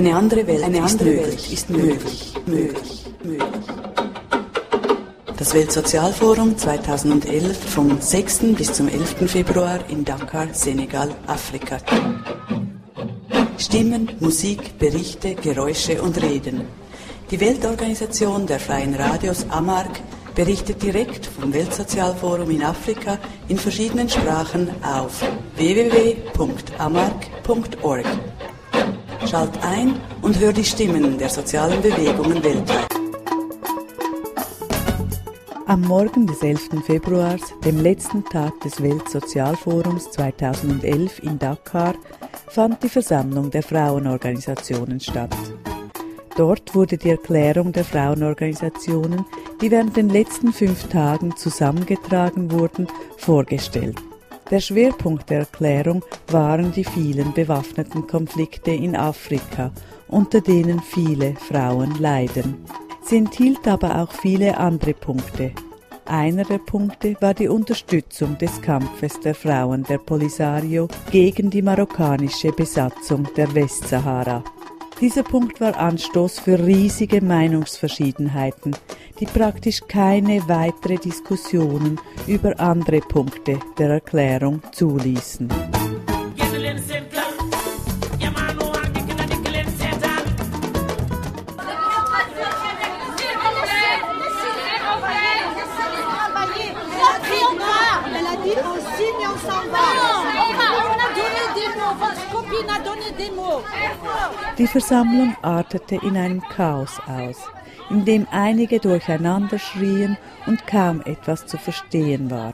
Eine andere Welt, Eine ist, andere möglich, Welt ist möglich, möglich, möglich. Das Weltsozialforum 2011 vom 6. bis zum 11. Februar in Dakar, Senegal, Afrika. Stimmen, Musik, Berichte, Geräusche und Reden. Die Weltorganisation der freien Radios AMARC berichtet direkt vom Weltsozialforum in Afrika in verschiedenen Sprachen auf www.amarc.org. Schalt ein und hör die Stimmen der sozialen Bewegungen weltweit. Am Morgen des 11. Februars, dem letzten Tag des Weltsozialforums 2011 in Dakar, fand die Versammlung der Frauenorganisationen statt. Dort wurde die Erklärung der Frauenorganisationen, die während den letzten fünf Tagen zusammengetragen wurden, vorgestellt. Der Schwerpunkt der Erklärung waren die vielen bewaffneten Konflikte in Afrika, unter denen viele Frauen leiden. Sie enthielt aber auch viele andere Punkte. Einer der Punkte war die Unterstützung des Kampfes der Frauen der Polisario gegen die marokkanische Besatzung der Westsahara. Dieser Punkt war Anstoß für riesige Meinungsverschiedenheiten, die praktisch keine weitere Diskussionen über andere Punkte der Erklärung zuließen. Die Versammlung artete in einem Chaos aus, in dem einige durcheinander schrien und kaum etwas zu verstehen war.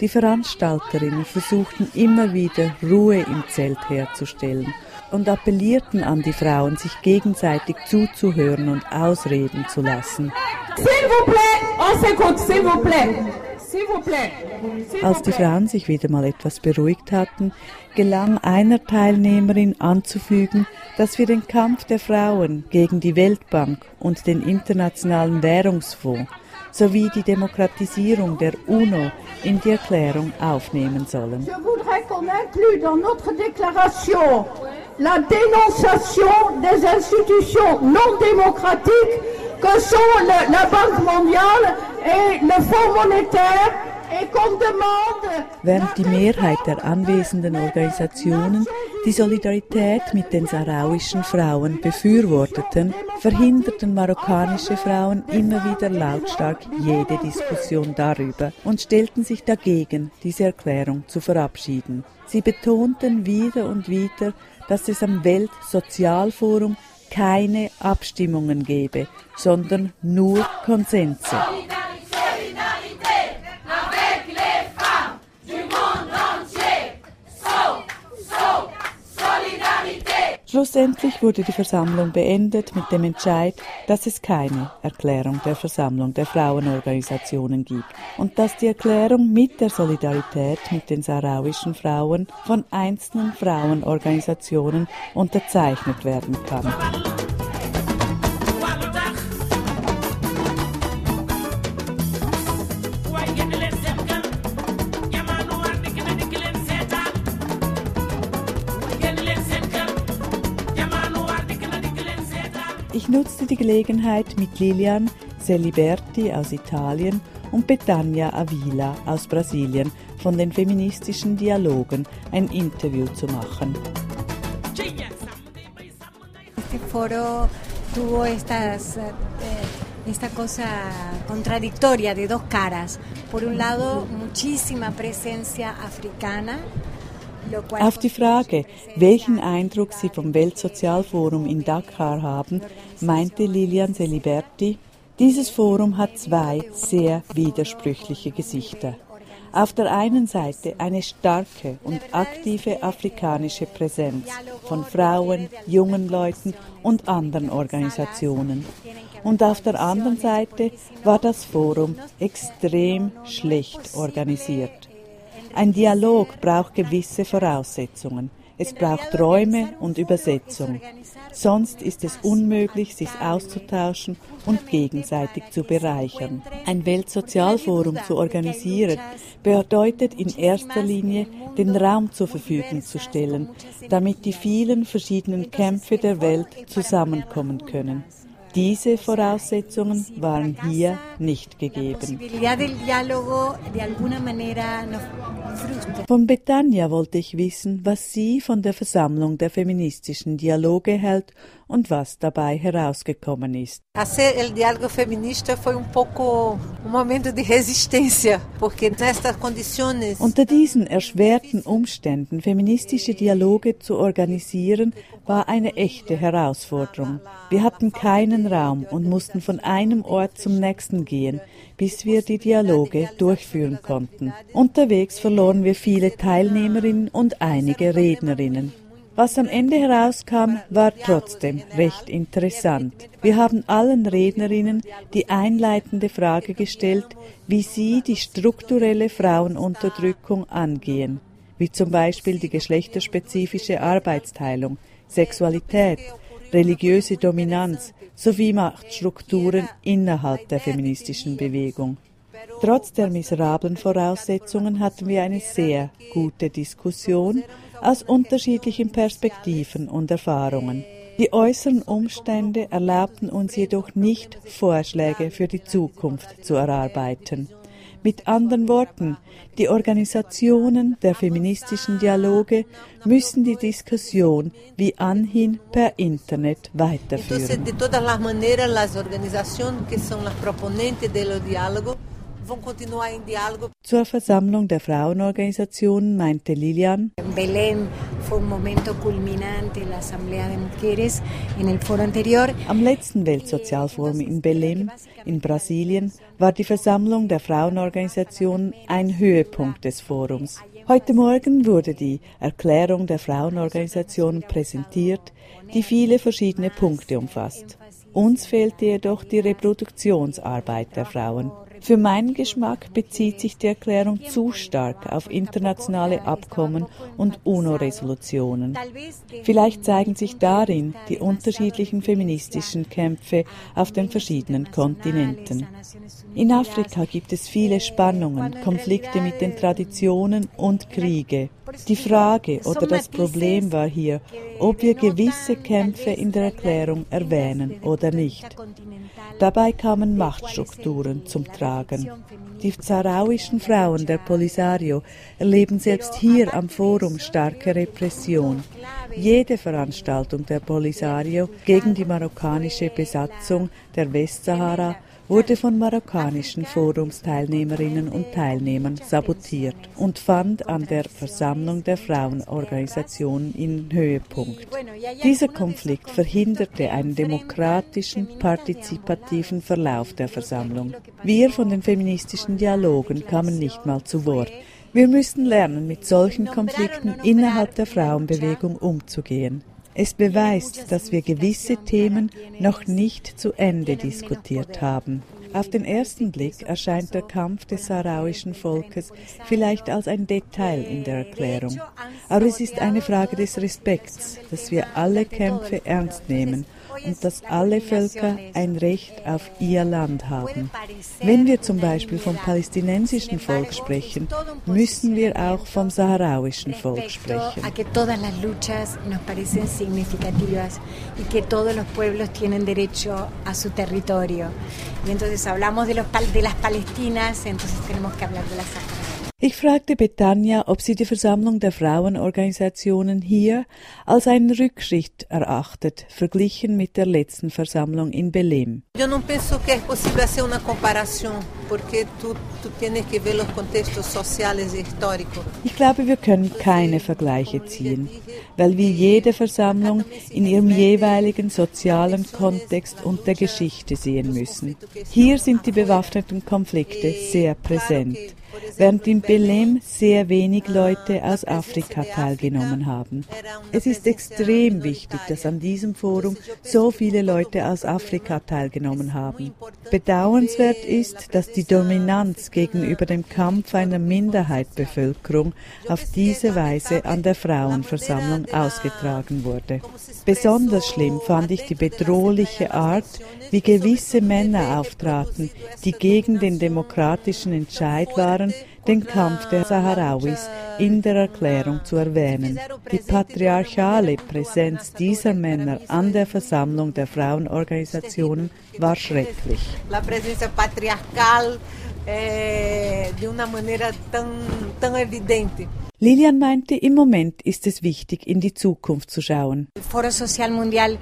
Die Veranstalterinnen versuchten immer wieder Ruhe im Zelt herzustellen und appellierten an die Frauen, sich gegenseitig zuzuhören und ausreden zu lassen. S'il vous plaît, on s'écoute, s'il vous plaît. Als die Frauen sich wieder mal etwas beruhigt hatten, gelang einer Teilnehmerin anzufügen, dass wir den Kampf der Frauen gegen die Weltbank und den Internationalen Währungsfonds sowie die Demokratisierung der UNO in die Erklärung aufnehmen sollen. la dénonciation des institutions non démocratiques que sont le, la Banque mondiale et le Fonds monétaire Während die Mehrheit der anwesenden Organisationen die Solidarität mit den sahrauischen Frauen befürworteten, verhinderten marokkanische Frauen immer wieder lautstark jede Diskussion darüber und stellten sich dagegen, diese Erklärung zu verabschieden. Sie betonten wieder und wieder, dass es am Weltsozialforum keine Abstimmungen gebe, sondern nur Konsense. Schlussendlich wurde die Versammlung beendet mit dem Entscheid, dass es keine Erklärung der Versammlung der Frauenorganisationen gibt und dass die Erklärung mit der Solidarität mit den sahrauischen Frauen von einzelnen Frauenorganisationen unterzeichnet werden kann. Nutzte die Gelegenheit, mit Lilian Celiberti aus Italien und Betania Avila aus Brasilien von den feministischen Dialogen ein Interview zu machen. Este foro tuvo estas, eh, esta cosa contradictoria de dos caras. Por un lado, muchísima presencia africana Auf die Frage, welchen Eindruck sie vom Weltsozialforum in Dakar haben, meinte Lilian Seliberti, dieses Forum hat zwei sehr widersprüchliche Gesichter. Auf der einen Seite eine starke und aktive afrikanische Präsenz von Frauen, jungen Leuten und anderen Organisationen. Und auf der anderen Seite war das Forum extrem schlecht organisiert. Ein Dialog braucht gewisse Voraussetzungen. Es braucht Räume und Übersetzung. Sonst ist es unmöglich, sich auszutauschen und gegenseitig zu bereichern. Ein Weltsozialforum zu organisieren bedeutet in erster Linie, den Raum zur Verfügung zu stellen, damit die vielen verschiedenen Kämpfe der Welt zusammenkommen können. Diese Voraussetzungen waren hier nicht gegeben. Von Betania wollte ich wissen, was sie von der Versammlung der feministischen Dialoge hält und was dabei herausgekommen ist. Hacer el diálogo feminista foi um pouco um momento de resistência, porque nestas condições Unter diesen erschwerten Umständen feministische Dialoge zu organisieren, war eine echte Herausforderung. Wir hatten keinen Raum und mussten von einem Ort zum nächsten gehen, bis wir die Dialoge durchführen konnten. Unterwegs verloren wir viele Teilnehmerinnen und einige Rednerinnen. Was am Ende herauskam, war trotzdem recht interessant. Wir haben allen Rednerinnen die einleitende Frage gestellt, wie sie die strukturelle Frauenunterdrückung angehen, wie zum Beispiel die geschlechterspezifische Arbeitsteilung, Sexualität, religiöse Dominanz sowie Machtstrukturen innerhalb der feministischen Bewegung. Trotz der miserablen Voraussetzungen hatten wir eine sehr gute Diskussion aus unterschiedlichen Perspektiven und Erfahrungen. Die äußeren Umstände erlaubten uns jedoch nicht, Vorschläge für die Zukunft zu erarbeiten. Mit anderen Worten, die Organisationen der feministischen Dialoge müssen die Diskussion wie anhin per Internet weiterführen. Zur Versammlung der Frauenorganisationen meinte Lilian. Am letzten Weltsozialforum in Belém in Brasilien war die Versammlung der Frauenorganisationen ein Höhepunkt des Forums. Heute Morgen wurde die Erklärung der Frauenorganisationen präsentiert, die viele verschiedene Punkte umfasst. Uns fehlte jedoch die Reproduktionsarbeit der Frauen. Für meinen Geschmack bezieht sich die Erklärung zu stark auf internationale Abkommen und UNO-Resolutionen. Vielleicht zeigen sich darin die unterschiedlichen feministischen Kämpfe auf den verschiedenen Kontinenten. In Afrika gibt es viele Spannungen, Konflikte mit den Traditionen und Kriege. Die Frage oder das Problem war hier, ob wir gewisse Kämpfe in der Erklärung erwähnen oder nicht. Dabei kamen Machtstrukturen zum Tragen. Die zarauischen Frauen der Polisario erleben selbst hier am Forum starke Repression. Jede Veranstaltung der Polisario gegen die marokkanische Besatzung der Westsahara wurde von marokkanischen Forumsteilnehmerinnen und Teilnehmern sabotiert und fand an der Versammlung der Frauenorganisationen in Höhepunkt. Dieser Konflikt verhinderte einen demokratischen, partizipativen Verlauf der Versammlung. Wir von den feministischen Dialogen kamen nicht mal zu Wort. Wir müssen lernen, mit solchen Konflikten innerhalb der Frauenbewegung umzugehen. Es beweist, dass wir gewisse Themen noch nicht zu Ende diskutiert haben. Auf den ersten Blick erscheint der Kampf des sahrauischen Volkes vielleicht als ein Detail in der Erklärung, aber es ist eine Frage des Respekts, dass wir alle Kämpfe ernst nehmen und dass alle Völker ein Recht auf ihr Land haben. Wenn wir zum Beispiel vom palästinensischen Volk sprechen, müssen wir auch vom saharauischen Volk sprechen. y entonces hablamos de, los, de las Palestinas, entonces tenemos que hablar de las Sahara. Ich fragte Betania, ob sie die Versammlung der Frauenorganisationen hier als einen Rückschritt erachtet, verglichen mit der letzten Versammlung in Belém. E. Ich glaube, wir können keine Vergleiche ziehen, weil wir jede Versammlung in ihrem jeweiligen sozialen Kontext und der Geschichte sehen müssen. Hier sind die bewaffneten Konflikte sehr präsent. Während in Belém sehr wenig Leute aus Afrika teilgenommen haben. Es ist extrem wichtig, dass an diesem Forum so viele Leute aus Afrika teilgenommen haben. Bedauernswert ist, dass die Dominanz gegenüber dem Kampf einer Minderheitsbevölkerung auf diese Weise an der Frauenversammlung ausgetragen wurde. Besonders schlimm fand ich die bedrohliche Art, wie gewisse Männer auftraten, die gegen den demokratischen Entscheid waren, den Kampf der Saharauis in der Erklärung zu erwähnen. Die patriarchale Präsenz dieser Männer an der Versammlung der Frauenorganisationen war schrecklich. La presencia patriarcal eh, de una manera tan, tan evidente. Lilian meinte, im Moment ist es wichtig, in die Zukunft zu schauen. El Foro Social Mundial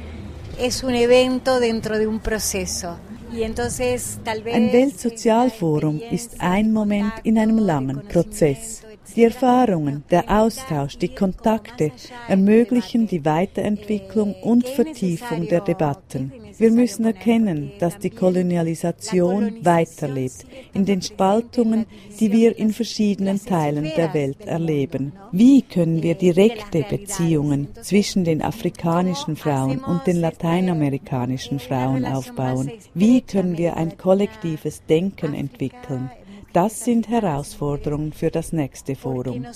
es un evento dentro de un proceso. Ein Weltsozialforum ist ein Moment in einem langen Prozess. Die Erfahrungen, der Austausch, die Kontakte ermöglichen die Weiterentwicklung und Vertiefung der Debatten. Wir müssen erkennen, dass die Kolonialisation weiterlebt, in den Spaltungen, die wir in verschiedenen Teilen der Welt erleben. Wie können wir direkte Beziehungen zwischen den afrikanischen Frauen und den lateinamerikanischen Frauen aufbauen? Wie können wir ein kollektives Denken entwickeln? Das sind Herausforderungen für das nächste Forum.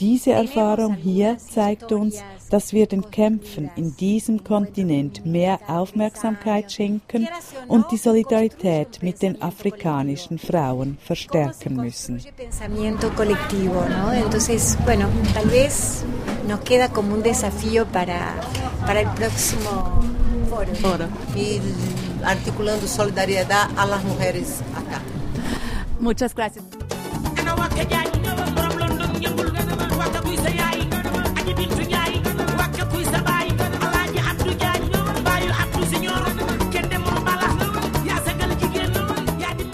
Diese Erfahrung hier zeigt uns, dass wir den Kämpfen in diesem Kontinent mehr Aufmerksamkeit schenken und die Solidarität mit den afrikanischen Frauen verstärken müssen. nos queda como un desafío para, para el próximo foro. Y articulando solidariedad a las mujeres acá. Muchas gracias.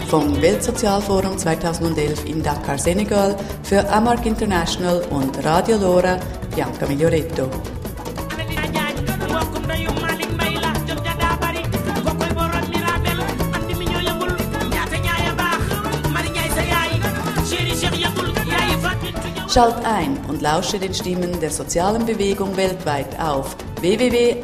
Vom Weltsozialforum 2011 in Dakar, Senegal für Amark International und Radio Lora, Bianca Miglioretto. Schalt ein und lausche den Stimmen der sozialen Bewegung weltweit auf www.amark.org.